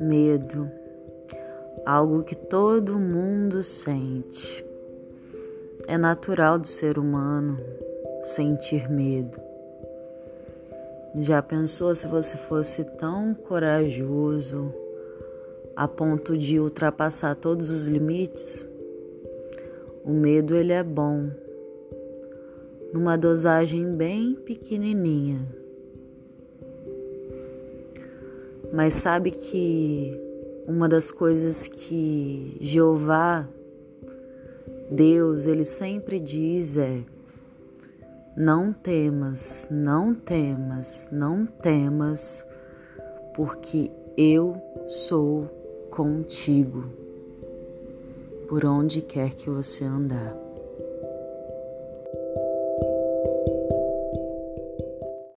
Medo, algo que todo mundo sente. É natural do ser humano sentir medo. Já pensou se você fosse tão corajoso a ponto de ultrapassar todos os limites? O medo ele é bom, numa dosagem bem pequenininha. Mas sabe que uma das coisas que Jeová, Deus, ele sempre diz é: não temas, não temas, não temas, porque eu sou contigo, por onde quer que você andar.